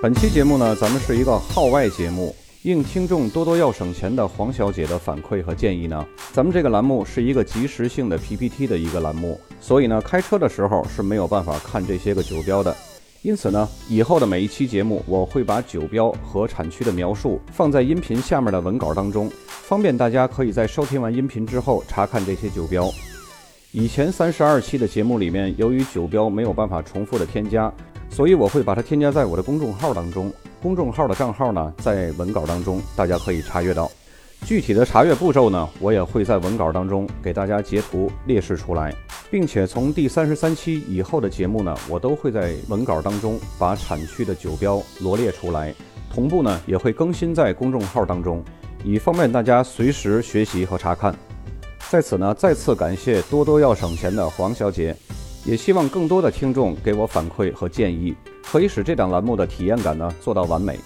本期节目呢，咱们是一个号外节目，应听众多多要省钱的黄小姐的反馈和建议呢，咱们这个栏目是一个即时性的 PPT 的一个栏目，所以呢，开车的时候是没有办法看这些个酒标的。因此呢，以后的每一期节目，我会把酒标和产区的描述放在音频下面的文稿当中，方便大家可以在收听完音频之后查看这些酒标。以前三十二期的节目里面，由于酒标没有办法重复的添加，所以我会把它添加在我的公众号当中。公众号的账号呢，在文稿当中，大家可以查阅到。具体的查阅步骤呢，我也会在文稿当中给大家截图列示出来，并且从第三十三期以后的节目呢，我都会在文稿当中把产区的酒标罗列出来，同步呢也会更新在公众号当中，以方便大家随时学习和查看。在此呢，再次感谢多多要省钱的黄小姐，也希望更多的听众给我反馈和建议，可以使这档栏目的体验感呢做到完美。